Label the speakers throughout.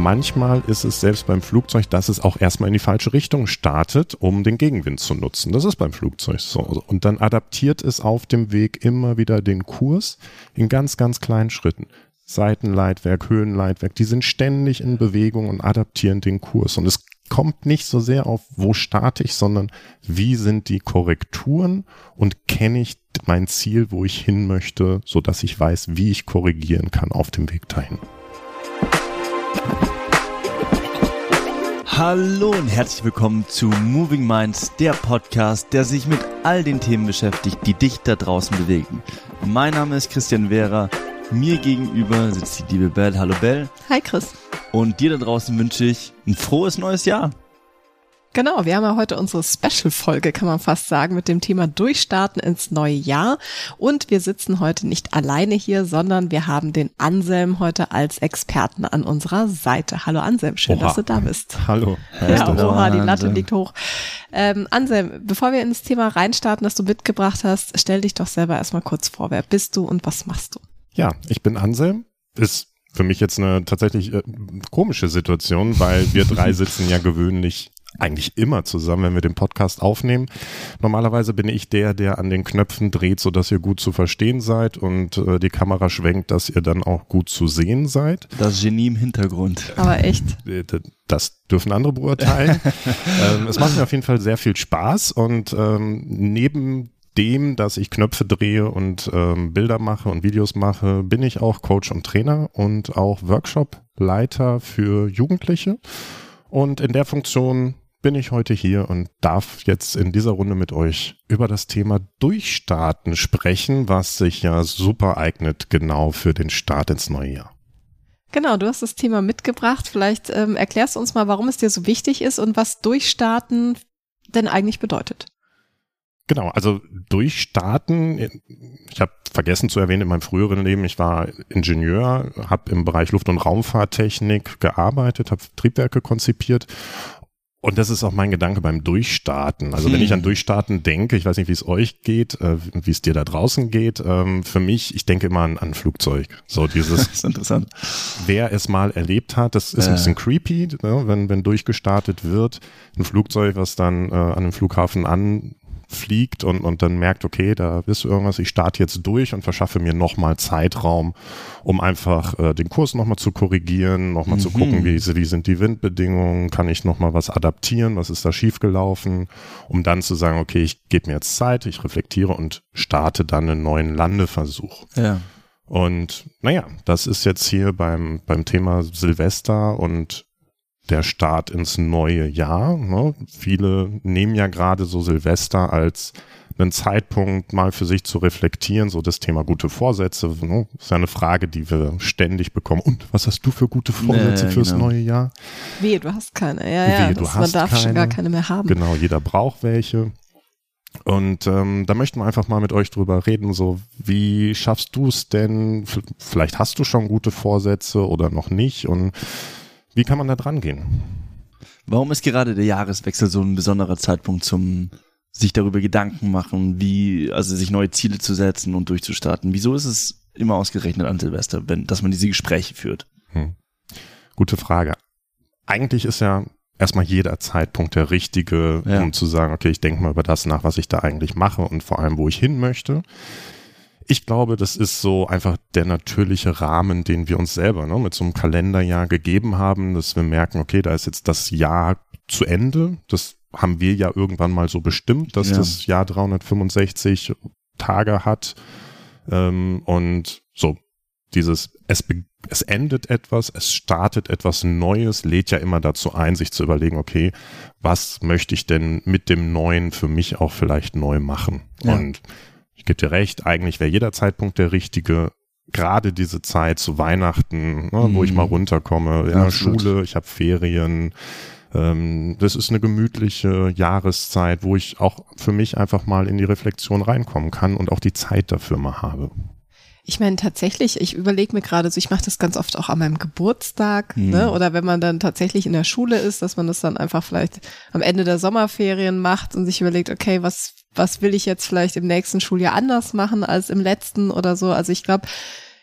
Speaker 1: manchmal ist es selbst beim Flugzeug, dass es auch erstmal in die falsche Richtung startet, um den Gegenwind zu nutzen. Das ist beim Flugzeug so. Und dann adaptiert es auf dem Weg immer wieder den Kurs in ganz, ganz kleinen Schritten. Seitenleitwerk, Höhenleitwerk, die sind ständig in Bewegung und adaptieren den Kurs. Und es kommt nicht so sehr auf, wo starte ich, sondern wie sind die Korrekturen und kenne ich mein Ziel, wo ich hin möchte, so dass ich weiß, wie ich korrigieren kann auf dem Weg dahin.
Speaker 2: Hallo und herzlich willkommen zu Moving Minds, der Podcast, der sich mit all den Themen beschäftigt, die dich da draußen bewegen. Mein Name ist Christian Vera. Mir gegenüber sitzt die liebe Belle. Hallo Belle.
Speaker 3: Hi Chris.
Speaker 2: Und dir da draußen wünsche ich ein frohes neues Jahr.
Speaker 3: Genau, wir haben ja heute unsere Special-Folge, kann man fast sagen, mit dem Thema Durchstarten ins neue Jahr. Und wir sitzen heute nicht alleine hier, sondern wir haben den Anselm heute als Experten an unserer Seite. Hallo Anselm, schön, oha. dass du da bist.
Speaker 1: Hallo.
Speaker 3: Ja, oha, die Latte liegt hoch. Ähm, Anselm, bevor wir ins Thema reinstarten, das du mitgebracht hast, stell dich doch selber erstmal kurz vor. Wer bist du und was machst du?
Speaker 1: Ja, ich bin Anselm, ist für mich jetzt eine tatsächlich äh, komische Situation, weil wir drei sitzen ja gewöhnlich eigentlich immer zusammen, wenn wir den Podcast aufnehmen. Normalerweise bin ich der, der an den Knöpfen dreht, so dass ihr gut zu verstehen seid und äh, die Kamera schwenkt, dass ihr dann auch gut zu sehen seid.
Speaker 2: Das Genie im Hintergrund.
Speaker 3: Aber echt.
Speaker 1: Äh, das dürfen andere beurteilen. ähm, es macht mir auf jeden Fall sehr viel Spaß und ähm, neben dem, dass ich Knöpfe drehe und ähm, Bilder mache und Videos mache, bin ich auch Coach und Trainer und auch Workshop-Leiter für Jugendliche. Und in der Funktion bin ich heute hier und darf jetzt in dieser Runde mit euch über das Thema Durchstarten sprechen, was sich ja super eignet genau für den Start ins neue Jahr.
Speaker 3: Genau, du hast das Thema mitgebracht. Vielleicht ähm, erklärst du uns mal, warum es dir so wichtig ist und was Durchstarten denn eigentlich bedeutet.
Speaker 1: Genau, also Durchstarten, ich habe vergessen zu erwähnen in meinem früheren Leben, ich war Ingenieur, habe im Bereich Luft- und Raumfahrttechnik gearbeitet, habe Triebwerke konzipiert und das ist auch mein Gedanke beim Durchstarten. Also hm. wenn ich an hm. Durchstarten denke, ich weiß nicht, wie es euch geht, äh, wie es dir da draußen geht. Ähm, für mich, ich denke immer an, an Flugzeug. So dieses.
Speaker 2: das ist interessant.
Speaker 1: Wer es mal erlebt hat, das ist äh. ein bisschen creepy, ne, wenn wenn durchgestartet wird, ein Flugzeug, was dann äh, an einem Flughafen an fliegt und, und dann merkt, okay, da ist irgendwas, ich starte jetzt durch und verschaffe mir nochmal Zeitraum, um einfach äh, den Kurs nochmal zu korrigieren, nochmal mhm. zu gucken, wie, wie sind die Windbedingungen, kann ich nochmal was adaptieren, was ist da schiefgelaufen, um dann zu sagen, okay, ich gebe mir jetzt Zeit, ich reflektiere und starte dann einen neuen Landeversuch.
Speaker 2: Ja.
Speaker 1: Und naja, das ist jetzt hier beim, beim Thema Silvester und der Start ins neue Jahr. Ne? Viele nehmen ja gerade so Silvester als einen Zeitpunkt mal für sich zu reflektieren, so das Thema gute Vorsätze. Ne? Das ist ja eine Frage, die wir ständig bekommen. Und was hast du für gute Vorsätze nee, fürs genau. neue Jahr?
Speaker 3: Wehe, du hast keine. Ja, ja, Wehe, du das, hast man darf keine. schon gar keine mehr haben.
Speaker 1: Genau, jeder braucht welche. Und ähm, da möchten wir einfach mal mit euch drüber reden, so wie schaffst du es denn? Vielleicht hast du schon gute Vorsätze oder noch nicht und wie kann man da dran gehen?
Speaker 2: Warum ist gerade der Jahreswechsel so ein besonderer Zeitpunkt zum sich darüber Gedanken machen, wie, also sich neue Ziele zu setzen und durchzustarten? Wieso ist es immer ausgerechnet an Silvester, wenn, dass man diese Gespräche führt? Hm.
Speaker 1: Gute Frage. Eigentlich ist ja erstmal jeder Zeitpunkt der richtige, ja. um zu sagen, okay, ich denke mal über das nach, was ich da eigentlich mache und vor allem, wo ich hin möchte ich glaube, das ist so einfach der natürliche Rahmen, den wir uns selber ne, mit so einem Kalenderjahr gegeben haben, dass wir merken, okay, da ist jetzt das Jahr zu Ende. Das haben wir ja irgendwann mal so bestimmt, dass ja. das Jahr 365 Tage hat. Ähm, und so, dieses, es, es endet etwas, es startet etwas Neues, lädt ja immer dazu ein, sich zu überlegen, okay, was möchte ich denn mit dem Neuen für mich auch vielleicht neu machen? Ja. Und ich gebe dir recht, eigentlich wäre jeder Zeitpunkt der richtige. Gerade diese Zeit zu Weihnachten, ne, mhm. wo ich mal mhm. runterkomme, ja, Schule, ich habe Ferien. Ähm, das ist eine gemütliche Jahreszeit, wo ich auch für mich einfach mal in die Reflexion reinkommen kann und auch die Zeit dafür mal habe.
Speaker 3: Ich meine, tatsächlich, ich überlege mir gerade so, ich mache das ganz oft auch an meinem Geburtstag, mhm. ne? Oder wenn man dann tatsächlich in der Schule ist, dass man das dann einfach vielleicht am Ende der Sommerferien macht und sich überlegt, okay, was, was will ich jetzt vielleicht im nächsten Schuljahr anders machen als im letzten oder so. Also ich glaube,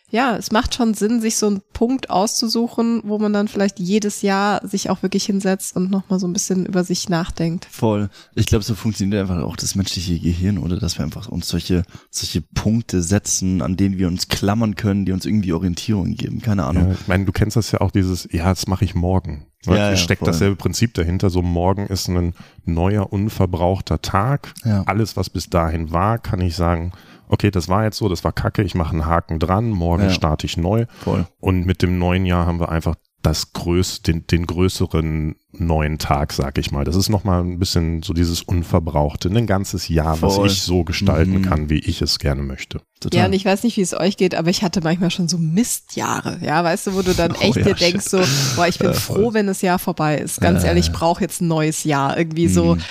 Speaker 3: ja, es macht schon Sinn, sich so einen Punkt auszusuchen, wo man dann vielleicht jedes Jahr sich auch wirklich hinsetzt und nochmal so ein bisschen über sich nachdenkt.
Speaker 2: Voll. Ich glaube, so funktioniert einfach auch das menschliche Gehirn oder dass wir einfach uns solche, solche Punkte setzen, an denen wir uns klammern können, die uns irgendwie Orientierung geben. Keine Ahnung.
Speaker 1: Ja, ich meine, du kennst das ja auch dieses, ja, das mache ich morgen. Ja, ja, steckt voll. dasselbe Prinzip dahinter. So morgen ist ein neuer, unverbrauchter Tag. Ja. Alles, was bis dahin war, kann ich sagen, okay, das war jetzt so, das war kacke, ich mache einen Haken dran, morgen ja. starte ich neu.
Speaker 2: Voll.
Speaker 1: Und mit dem neuen Jahr haben wir einfach das größ, den, den größeren neuen Tag, sag ich mal. Das ist nochmal ein bisschen so dieses Unverbrauchte, ein ganzes Jahr, Voll. was ich so gestalten mhm. kann, wie ich es gerne möchte.
Speaker 3: Total. Ja, und ich weiß nicht, wie es euch geht, aber ich hatte manchmal schon so Mistjahre, ja, weißt du, wo du dann oh echt oh, ja, dir denkst so, boah, ich bin froh, wenn das Jahr vorbei ist. Ganz äh, ehrlich, ich brauche jetzt ein neues Jahr. Irgendwie so, mhm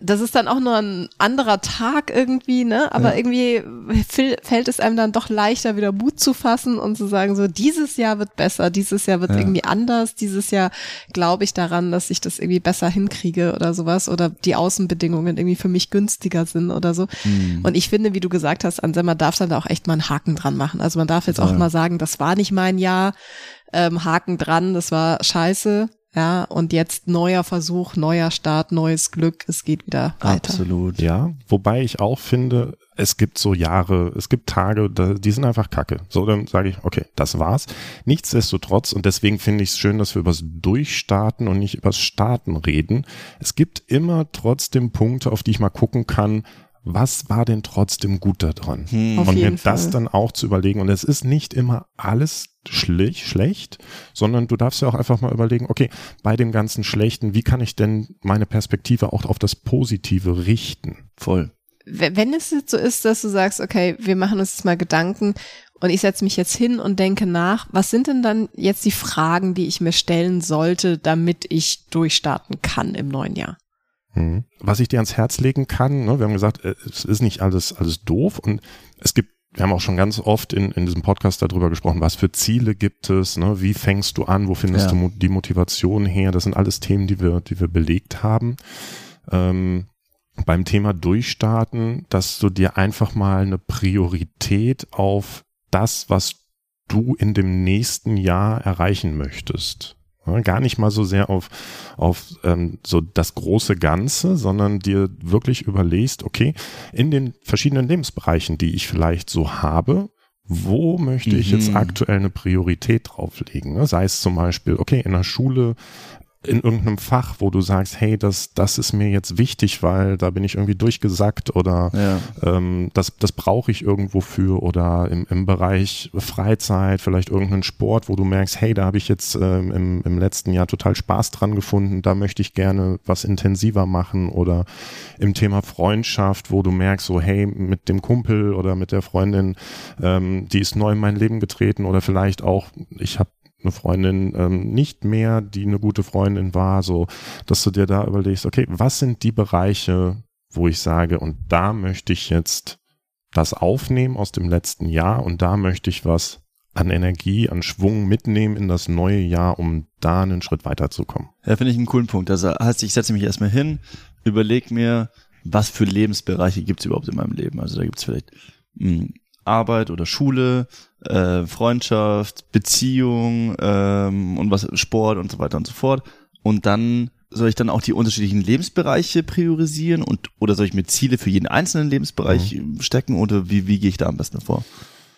Speaker 3: das ist dann auch nur ein anderer Tag irgendwie, ne? Aber ja. irgendwie fällt es einem dann doch leichter, wieder Mut zu fassen und zu sagen, so, dieses Jahr wird besser, dieses Jahr wird ja. irgendwie anders, dieses Jahr glaube ich daran, dass ich das irgendwie besser hinkriege oder sowas oder die Außenbedingungen irgendwie für mich günstiger sind oder so. Mhm. Und ich finde, wie du gesagt hast, Anselma darf dann da auch echt mal einen Haken dran machen. Also man darf jetzt auch mal sagen, das war nicht mein Jahr, ähm, Haken dran, das war scheiße ja, und jetzt neuer Versuch, neuer Start, neues Glück, es geht wieder weiter.
Speaker 1: Absolut. Ja, wobei ich auch finde, es gibt so Jahre, es gibt Tage, die sind einfach kacke. So, dann sage ich, okay, das war's. Nichtsdestotrotz, und deswegen finde ich es schön, dass wir übers Durchstarten und nicht übers Starten reden. Es gibt immer trotzdem Punkte, auf die ich mal gucken kann, was war denn trotzdem gut daran? Hm. Und mir das Fall. dann auch zu überlegen. Und es ist nicht immer alles schlecht, schlecht, sondern du darfst ja auch einfach mal überlegen, okay, bei dem ganzen Schlechten, wie kann ich denn meine Perspektive auch auf das Positive richten?
Speaker 2: Voll.
Speaker 3: Wenn es jetzt so ist, dass du sagst, okay, wir machen uns jetzt mal Gedanken und ich setze mich jetzt hin und denke nach, was sind denn dann jetzt die Fragen, die ich mir stellen sollte, damit ich durchstarten kann im neuen Jahr?
Speaker 1: Mhm. Was ich dir ans Herz legen kann, ne, wir haben gesagt, äh, es ist nicht alles, alles doof und es gibt wir haben auch schon ganz oft in, in diesem Podcast darüber gesprochen, was für Ziele gibt es, ne? wie fängst du an, wo findest ja. du die Motivation her? Das sind alles Themen, die wir, die wir belegt haben. Ähm, beim Thema Durchstarten, dass du dir einfach mal eine Priorität auf das, was du in dem nächsten Jahr erreichen möchtest, Gar nicht mal so sehr auf, auf ähm, so das große Ganze, sondern dir wirklich überlegst, okay, in den verschiedenen Lebensbereichen, die ich vielleicht so habe, wo möchte ich jetzt mhm. aktuell eine Priorität drauflegen? Ne? Sei es zum Beispiel, okay, in der Schule in irgendeinem Fach, wo du sagst, hey, das, das ist mir jetzt wichtig, weil da bin ich irgendwie durchgesackt oder ja. ähm, das, das brauche ich irgendwo für oder im, im Bereich Freizeit, vielleicht irgendeinen Sport, wo du merkst, hey, da habe ich jetzt ähm, im, im letzten Jahr total Spaß dran gefunden, da möchte ich gerne was intensiver machen oder im Thema Freundschaft, wo du merkst, so, hey, mit dem Kumpel oder mit der Freundin, ähm, die ist neu in mein Leben getreten oder vielleicht auch, ich habe eine Freundin ähm, nicht mehr, die eine gute Freundin war, so, dass du dir da überlegst, okay, was sind die Bereiche, wo ich sage, und da möchte ich jetzt das aufnehmen aus dem letzten Jahr und da möchte ich was an Energie, an Schwung mitnehmen in das neue Jahr, um da einen Schritt weiterzukommen.
Speaker 2: Ja, finde ich einen coolen Punkt. Also heißt, ich setze mich erstmal hin, überlege mir, was für Lebensbereiche gibt es überhaupt in meinem Leben. Also da gibt es vielleicht mh, hm, Arbeit oder Schule, äh, Freundschaft, Beziehung ähm, und was Sport und so weiter und so fort. Und dann soll ich dann auch die unterschiedlichen Lebensbereiche priorisieren und oder soll ich mir Ziele für jeden einzelnen Lebensbereich mhm. stecken oder wie, wie gehe ich da am besten vor?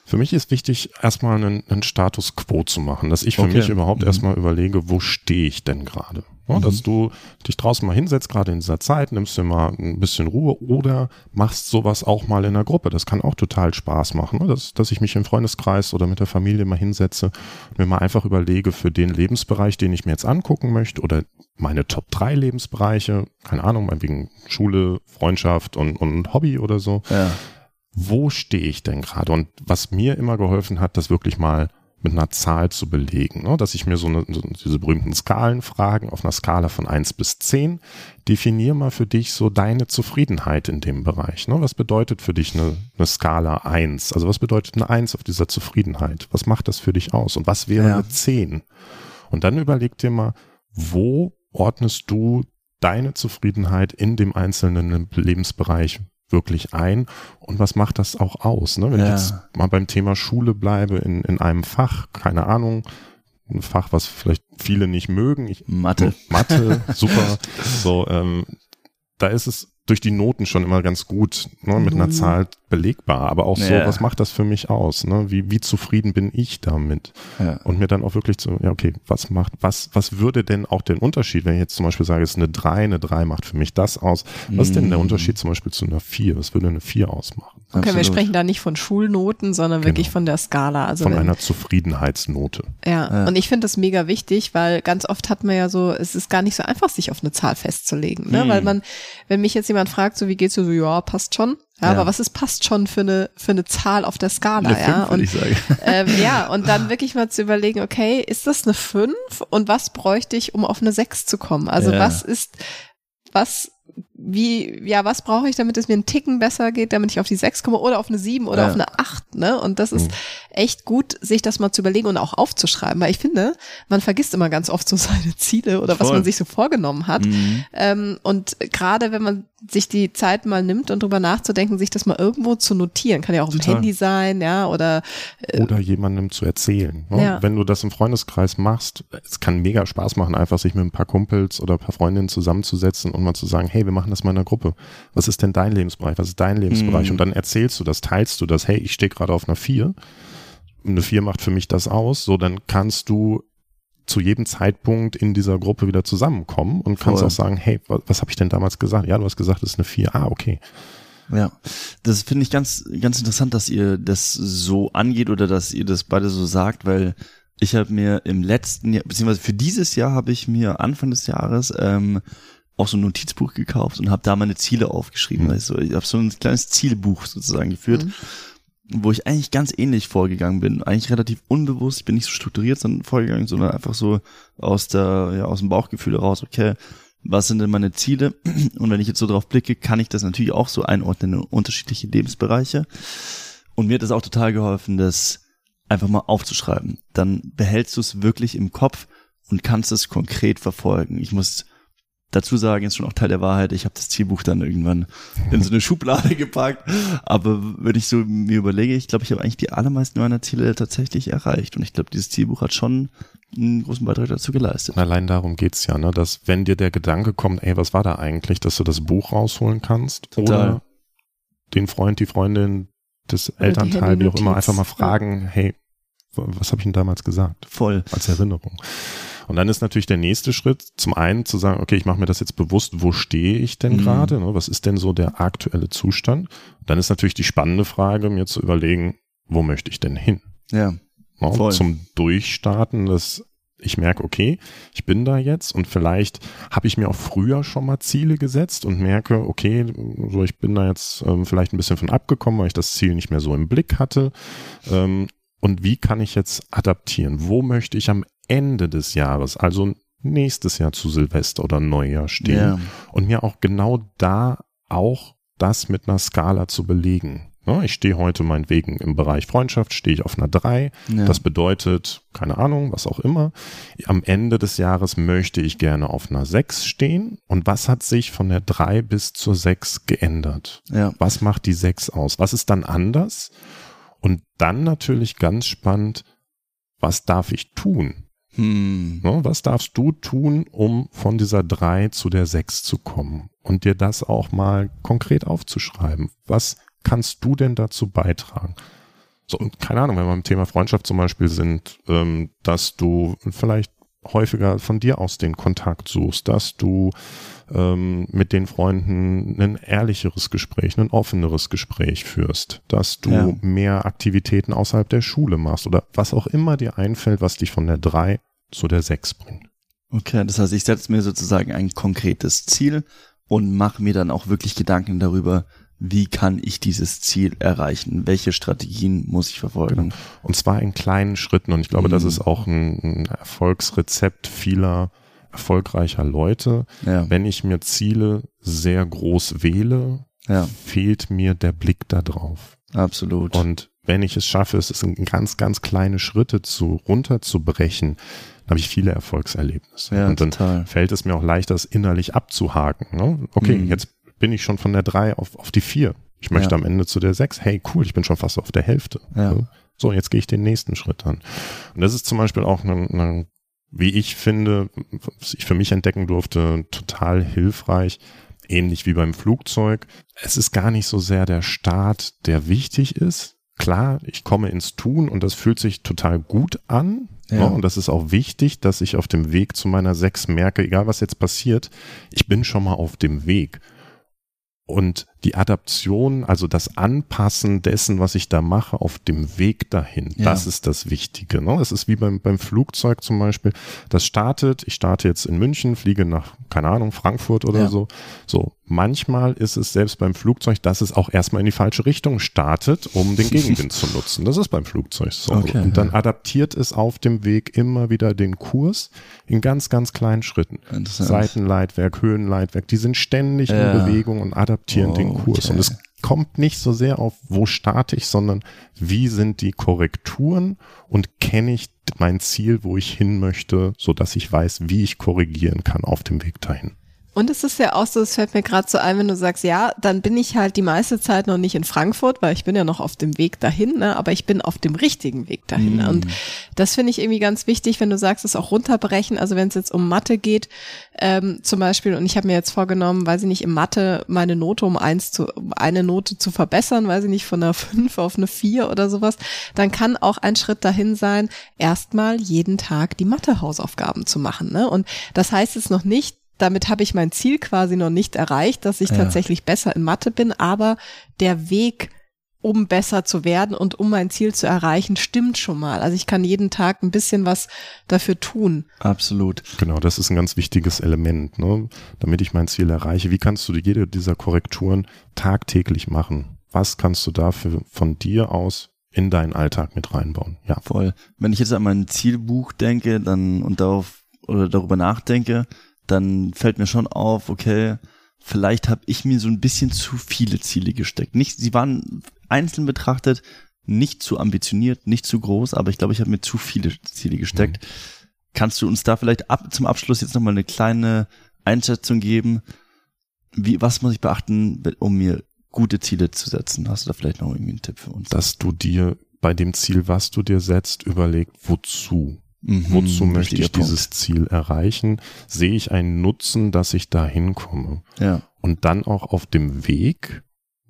Speaker 1: Für mich ist wichtig, erstmal einen, einen Status quo zu machen, dass ich für okay. mich überhaupt mhm. erstmal überlege, wo stehe ich denn gerade? Ja, mhm. Dass du dich draußen mal hinsetzt, gerade in dieser Zeit, nimmst dir mal ein bisschen Ruhe oder machst sowas auch mal in der Gruppe. Das kann auch total Spaß machen, ne? dass, dass ich mich im Freundeskreis oder mit der Familie mal hinsetze und mir mal einfach überlege für den Lebensbereich, den ich mir jetzt angucken möchte oder meine Top 3 Lebensbereiche, keine Ahnung, wegen Schule, Freundschaft und, und Hobby oder so. Ja wo stehe ich denn gerade? Und was mir immer geholfen hat, das wirklich mal mit einer Zahl zu belegen, ne? dass ich mir so, eine, so diese berühmten Skalenfragen auf einer Skala von eins bis zehn definier mal für dich so deine Zufriedenheit in dem Bereich. Ne? Was bedeutet für dich eine, eine Skala eins? Also was bedeutet eine eins auf dieser Zufriedenheit? Was macht das für dich aus? Und was wäre ja. eine zehn? Und dann überleg dir mal, wo ordnest du deine Zufriedenheit in dem einzelnen Lebensbereich wirklich ein und was macht das auch aus? Ne? Wenn
Speaker 2: Ja.
Speaker 1: ich jetzt mal beim Thema Schule bleibe, in, in einem Fach, keine Ahnung, ein Fach, was vielleicht viele nicht mögen, ich,
Speaker 2: Mathe.
Speaker 1: Mathe, super, so, ähm, da ist es durch die Noten schon immer ganz gut, ne, mit einer
Speaker 3: Mhm.
Speaker 1: Zahl belegbar, aber auch so,
Speaker 2: Ja.
Speaker 1: was macht das für mich aus? Ne? Wie, wie zufrieden bin ich damit?
Speaker 2: Ja.
Speaker 1: Und mir dann auch wirklich so, ja, okay, was macht, was, was würde denn auch den Unterschied, wenn ich jetzt zum Beispiel sage, es ist eine 3, eine 3 macht für mich das aus. Was ist denn der
Speaker 2: Mm.
Speaker 1: Unterschied zum Beispiel zu einer 4? Was würde eine 4 ausmachen?
Speaker 3: Okay, wir
Speaker 2: Absolut.
Speaker 3: sprechen da nicht von Schulnoten, sondern wirklich
Speaker 1: Genau.
Speaker 3: von der Skala. Also
Speaker 1: Von
Speaker 3: wenn,
Speaker 1: einer Zufriedenheitsnote.
Speaker 3: ja.
Speaker 2: Ja.
Speaker 3: und ich finde das mega wichtig, weil ganz oft hat man ja so, es ist gar nicht so einfach, sich auf eine Zahl festzulegen, ne?
Speaker 2: Hm.
Speaker 3: Weil man, wenn mich jetzt jemand fragt, so wie geht's dir so, ja, passt schon. Ja,
Speaker 2: Ja.
Speaker 3: aber was ist passt schon für eine für eine Zahl auf der Skala,
Speaker 2: Eine
Speaker 3: ja?
Speaker 2: fünf, würde ich sagen.
Speaker 3: ähm, ja, und dann wirklich mal zu überlegen, okay, ist das eine 5 und was bräuchte ich, um auf eine 6 zu kommen? Also
Speaker 2: Ja.
Speaker 3: was ist, was, wie, ja, was brauche ich, damit es mir einen Ticken besser geht, damit ich auf die 6 komme oder auf eine 7 oder
Speaker 2: Ja.
Speaker 3: auf eine 8, ne? Und das ist
Speaker 1: Mhm.
Speaker 3: echt gut, sich das mal zu überlegen und auch aufzuschreiben, weil ich finde, man vergisst immer ganz oft so seine Ziele oder was
Speaker 2: Voll.
Speaker 3: man sich so vorgenommen hat.
Speaker 2: Mhm.
Speaker 3: Ähm, und gerade wenn man sich die Zeit mal nimmt und drüber nachzudenken, sich das mal irgendwo zu notieren, kann ja auch
Speaker 2: Total.
Speaker 3: Handy sein, ja, oder
Speaker 1: Oder jemandem zu erzählen. Ne?
Speaker 3: Ja.
Speaker 1: Wenn du das im Freundeskreis machst, es kann mega Spaß machen, einfach sich mit ein paar Kumpels oder ein paar Freundinnen zusammenzusetzen und mal zu sagen, hey, wir machen das mal in einer Gruppe. Was ist denn dein Lebensbereich? Was ist dein Lebensbereich?
Speaker 2: Mhm.
Speaker 1: Und dann erzählst du das, teilst du das, hey, ich stehe gerade auf einer 4. Eine 4 macht für mich das aus. So, dann kannst du zu jedem Zeitpunkt in dieser Gruppe wieder zusammenkommen und kannst
Speaker 2: Voll.
Speaker 1: auch sagen, hey, was, was habe ich denn damals gesagt? Ja, du hast gesagt, es ist eine 4. Ah, okay.
Speaker 2: Ja, das finde ich ganz, ganz interessant, dass ihr das so angeht oder dass ihr das beide so sagt, weil ich habe mir im letzten Jahr, beziehungsweise für dieses Jahr habe ich mir Anfang des Jahres ähm, auch so ein Notizbuch gekauft und habe da meine Ziele aufgeschrieben.
Speaker 1: Mhm.
Speaker 2: Also ich habe so ein kleines Zielbuch sozusagen geführt,
Speaker 3: Mhm.
Speaker 2: wo ich eigentlich ganz ähnlich vorgegangen bin. Eigentlich relativ unbewusst, ich bin nicht so strukturiert sondern vorgegangen, sondern einfach so aus der, ja, aus dem Bauchgefühl heraus, okay, was sind denn meine Ziele? Und wenn ich jetzt so drauf blicke, kann ich das natürlich auch so einordnen in unterschiedliche Lebensbereiche. Und mir hat es auch total geholfen, das einfach mal aufzuschreiben. Dann behältst du es wirklich im Kopf und kannst es konkret verfolgen. Ich muss dazu sagen, ist schon auch Teil der Wahrheit, ich habe das Zielbuch dann irgendwann in so eine Schublade gepackt. Aber wenn ich so mir überlege, ich glaube, ich habe eigentlich die allermeisten meiner Ziele tatsächlich erreicht. Und ich glaube, dieses Zielbuch hat schon einen großen Beitrag dazu geleistet.
Speaker 1: Allein darum geht's ja, ne? dass wenn dir der Gedanke kommt, ey, was war da eigentlich, dass du das Buch rausholen kannst
Speaker 2: Total.
Speaker 1: oder den Freund, die Freundin, das Elternteil, wie auch immer, einfach mal fragen, hey, w- was habe ich denn damals gesagt?
Speaker 2: Voll.
Speaker 1: Als Erinnerung. Und dann ist natürlich der nächste Schritt, zum einen zu sagen, okay, ich mache mir das jetzt bewusst, wo stehe ich denn
Speaker 2: Mhm.
Speaker 1: gerade? Ne? Was ist denn so der aktuelle Zustand? Dann ist natürlich die spannende Frage, mir zu überlegen, wo möchte ich denn hin?
Speaker 2: Ja.
Speaker 1: Ne?
Speaker 2: Voll.
Speaker 1: Zum Durchstarten, dass ich merke, okay, ich bin da jetzt und vielleicht habe ich mir auch früher schon mal Ziele gesetzt und merke, okay, so ich bin da jetzt ähm, vielleicht ein bisschen von abgekommen, weil ich das Ziel nicht mehr so im Blick hatte. Ähm, und wie kann ich jetzt adaptieren? Wo möchte ich am Ende des Jahres, also nächstes Jahr zu Silvester oder Neujahr stehen?
Speaker 2: Ja.
Speaker 1: und mir auch genau da auch das mit einer Skala zu belegen. Ne, Ich stehe heute meinetwegen im Bereich Freundschaft, stehe ich auf einer 3.
Speaker 2: Ja.
Speaker 1: Das bedeutet, keine Ahnung, was auch immer. Am Ende des Jahres möchte ich gerne auf einer 6 stehen. Und was hat sich von der 3 bis zur 6 geändert?
Speaker 2: ja.
Speaker 1: Was macht die 6 aus? Was ist dann anders? Und dann natürlich ganz spannend, was darf ich tun?
Speaker 2: Hm.
Speaker 1: Was darfst du tun, um von dieser 3 zu der 6 zu kommen? Und dir das auch mal konkret aufzuschreiben. Was kannst du denn dazu beitragen? So, keine Ahnung, wenn wir beim Thema Freundschaft zum Beispiel sind, ähm, dass du vielleicht häufiger von dir aus den Kontakt suchst, dass du ähm, mit den Freunden ein ehrlicheres Gespräch, ein offeneres Gespräch führst, dass du
Speaker 2: Ja.
Speaker 1: mehr Aktivitäten außerhalb der Schule machst oder was auch immer dir einfällt, was dich von der 3 zu der 6 bringt.
Speaker 2: Okay, das heißt, ich setze mir sozusagen ein konkretes Ziel und mache mir dann auch wirklich Gedanken darüber, wie kann ich dieses Ziel erreichen? Welche Strategien muss ich verfolgen?
Speaker 1: Und zwar in kleinen Schritten. Und ich glaube, das
Speaker 2: Mhm.
Speaker 1: ist auch ein, ein Erfolgsrezept vieler erfolgreicher Leute.
Speaker 2: Ja,
Speaker 1: Wenn ich mir Ziele sehr groß wähle,
Speaker 2: ja,
Speaker 1: fehlt mir der Blick da drauf.
Speaker 2: absolut.
Speaker 1: Und wenn ich es schaffe, es ist in ganz, ganz kleine Schritte zu runterzubrechen, dann habe ich viele Erfolgserlebnisse.
Speaker 2: ja,
Speaker 1: und dann
Speaker 2: total.
Speaker 1: fällt es mir auch leichter, es innerlich abzuhaken. Ne? Okay,
Speaker 2: Mhm.
Speaker 1: jetzt bin ich schon von der drei auf, auf die vier. Ich möchte
Speaker 2: Ja.
Speaker 1: am Ende zu der sechs. Hey, cool, ich bin schon fast auf der Hälfte.
Speaker 2: Ja.
Speaker 1: So. Jetzt gehe ich den nächsten Schritt an. Und das ist zum Beispiel auch eine, eine wie ich finde, was ich für mich entdecken durfte, total hilfreich. Ähnlich wie beim Flugzeug. Es ist gar nicht so sehr der Start, der wichtig ist. Klar, ich komme ins Tun und das fühlt sich total gut an.
Speaker 2: Ja.
Speaker 1: Ne? Und das ist auch wichtig, dass ich auf dem Weg zu meiner Sechs merke, egal was jetzt passiert, ich bin schon mal auf dem Weg. Und die Adaption, also das Anpassen dessen, was ich da mache, auf dem Weg dahin,
Speaker 2: Ja.
Speaker 1: das ist das Wichtige. Ne? Es ist wie beim, beim Flugzeug zum Beispiel. Das startet, ich starte jetzt in München, fliege nach, keine Ahnung, Frankfurt oder
Speaker 2: Ja.
Speaker 1: so. So, manchmal ist es selbst beim Flugzeug, dass es auch erstmal in die falsche Richtung startet, um den Gegenwind zu nutzen. Das ist beim Flugzeug so.
Speaker 2: Okay,
Speaker 1: Und dann
Speaker 2: ja.
Speaker 1: adaptiert es auf dem Weg immer wieder den Kurs in ganz, ganz kleinen Schritten. Seitenleitwerk, Höhenleitwerk, die sind ständig
Speaker 2: Ja.
Speaker 1: in Bewegung und adaptieren den Kurs. Und es kommt nicht so sehr auf, wo starte ich, sondern wie sind die Korrekturen und kenne ich mein Ziel, wo ich hin möchte, so dass ich weiß, wie ich korrigieren kann auf dem Weg dahin.
Speaker 3: Und es ist ja auch so, es fällt mir gerade so ein, wenn du sagst, ja, dann bin ich halt die meiste Zeit noch nicht in Frankfurt, weil ich bin ja noch auf dem Weg dahin, ne? aber ich bin auf dem richtigen Weg dahin.
Speaker 2: Mhm.
Speaker 3: Und das finde ich irgendwie ganz wichtig, wenn du sagst, es auch runterbrechen. Also wenn es jetzt um Mathe geht, ähm, zum Beispiel, und ich habe mir jetzt vorgenommen, weiß ich nicht, im Mathe meine Note um eins zu, um eine Note zu verbessern, weiß ich nicht, von einer fünf auf eine vier oder sowas, dann kann auch ein Schritt dahin sein, erstmal jeden Tag die Mathe-Hausaufgaben zu machen. Ne? Und das heißt jetzt noch nicht, damit habe ich mein Ziel quasi noch nicht erreicht, dass ich
Speaker 2: Ja.
Speaker 3: tatsächlich besser in Mathe bin, aber der Weg, um besser zu werden und um mein Ziel zu erreichen, stimmt schon mal. Also ich kann jeden Tag ein bisschen was dafür tun.
Speaker 2: Absolut.
Speaker 1: Genau, das ist ein ganz wichtiges Element, ne? damit ich mein Ziel erreiche. Wie kannst du jede dieser Korrekturen tagtäglich machen? Was kannst du dafür von dir aus in deinen Alltag mit reinbauen? Ja,
Speaker 2: Voll. Wenn ich jetzt an mein Zielbuch denke, dann und darauf oder darüber nachdenke, dann fällt mir schon auf, okay, vielleicht habe ich mir so ein bisschen zu viele Ziele gesteckt. Nicht, sie waren einzeln betrachtet nicht zu ambitioniert, nicht zu groß, aber ich glaube, ich habe mir zu viele Ziele gesteckt. Kannst du uns da vielleicht ab, zum Abschluss jetzt nochmal eine kleine Einschätzung geben? Wie, was muss ich beachten, um mir gute Ziele zu setzen? Hast du da vielleicht noch irgendwie einen Tipp für uns?
Speaker 1: dass du dir bei dem Ziel, was du dir setzt, überlegt, wozu?
Speaker 2: Mhm,
Speaker 1: Wozu möchte ich dieses Ziel erreichen? Sehe ich einen Nutzen, dass ich da hinkomme?
Speaker 2: Ja.
Speaker 1: Und dann auch auf dem Weg,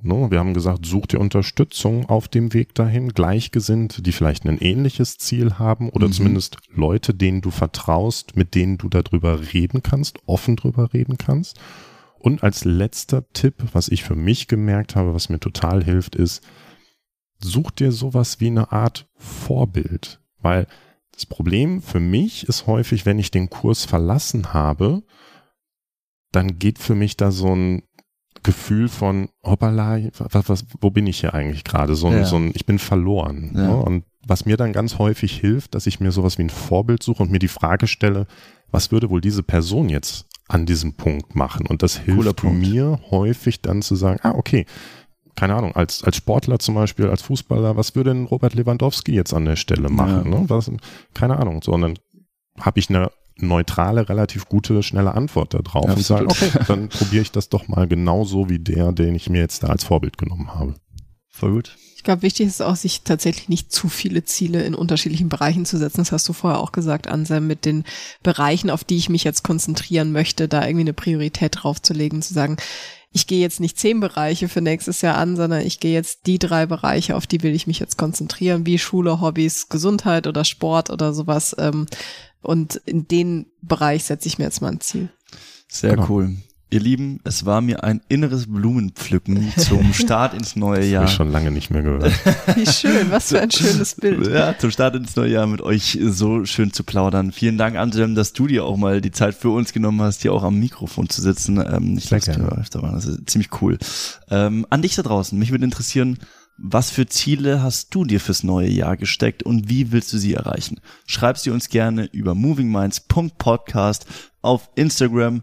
Speaker 1: ne, wir haben gesagt, such dir Unterstützung auf dem Weg dahin, Gleichgesinnt, die vielleicht ein ähnliches Ziel haben oder
Speaker 2: Mhm.
Speaker 1: zumindest Leute, denen du vertraust, mit denen du darüber reden kannst, offen drüber reden kannst. Und als letzter Tipp, was ich für mich gemerkt habe, was mir total hilft, ist, such dir sowas wie eine Art Vorbild, weil das Problem für mich ist häufig, wenn ich den Kurs verlassen habe, dann geht für mich da so ein Gefühl von, hoppala, was, was, wo bin ich hier eigentlich gerade? So, ein
Speaker 2: Ja.
Speaker 1: so ein, ich bin verloren.
Speaker 2: Ja.
Speaker 1: Ne? Und was mir dann ganz häufig hilft, dass ich mir sowas wie ein Vorbild suche und mir die Frage stelle, was würde wohl diese Person jetzt an diesem Punkt machen? Und das hilft mir häufig dann zu sagen, ah, okay, keine Ahnung, als, als Sportler zum Beispiel, als Fußballer, was würde denn Robert Lewandowski jetzt an der Stelle machen?
Speaker 2: Ja.
Speaker 1: Ne? Was, keine Ahnung, sondern habe ich eine neutrale, relativ gute, schnelle Antwort darauf und sage, okay, dann probiere ich das doch mal genauso wie der, den ich mir jetzt da als Vorbild genommen habe.
Speaker 2: Voll gut.
Speaker 3: Ich glaube, wichtig ist auch, sich tatsächlich nicht zu viele Ziele in unterschiedlichen Bereichen zu setzen. Das hast du vorher auch gesagt, Anselm, mit den Bereichen, auf die ich mich jetzt konzentrieren möchte, da irgendwie eine Priorität draufzulegen, zu sagen, ich gehe jetzt nicht zehn Bereiche für nächstes Jahr an, sondern ich gehe jetzt die drei Bereiche, auf die will ich mich jetzt konzentrieren, wie Schule, Hobbys, Gesundheit oder Sport oder sowas. ähm, Und in den Bereich setze ich mir jetzt mal ein Ziel.
Speaker 2: Sehr
Speaker 1: Genau.
Speaker 2: cool. Ihr Lieben, es war mir ein inneres Blumenpflücken zum Start ins neue
Speaker 1: Das
Speaker 2: Jahr.
Speaker 1: habe ich schon lange nicht mehr gehört.
Speaker 3: Wie schön, was für ein schönes Bild.
Speaker 2: Ja, zum Start ins neue Jahr mit euch so schön zu plaudern. Vielen Dank, Anselm, dass du dir auch mal die Zeit für uns genommen hast, hier auch am Mikrofon zu sitzen. Ähm, ich glaube, das. Das ist ziemlich cool. Ähm, an dich da draußen, mich würde interessieren, was für Ziele hast du dir fürs neue Jahr gesteckt und wie willst du sie erreichen? Schreib sie uns gerne über movingminds.podcast auf Instagram.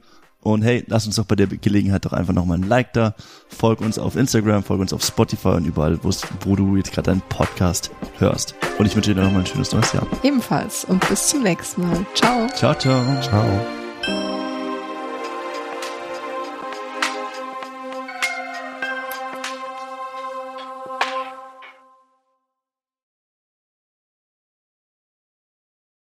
Speaker 2: Und hey, lass uns doch bei der Gelegenheit doch einfach nochmal ein Like da. Folg uns auf Instagram, folg uns auf Spotify und überall, wo du jetzt gerade deinen Podcast hörst. Und ich wünsche dir nochmal ein schönes neues Jahr.
Speaker 3: Ebenfalls und bis zum nächsten Mal. Ciao.
Speaker 2: Ciao, ciao.
Speaker 1: Ciao.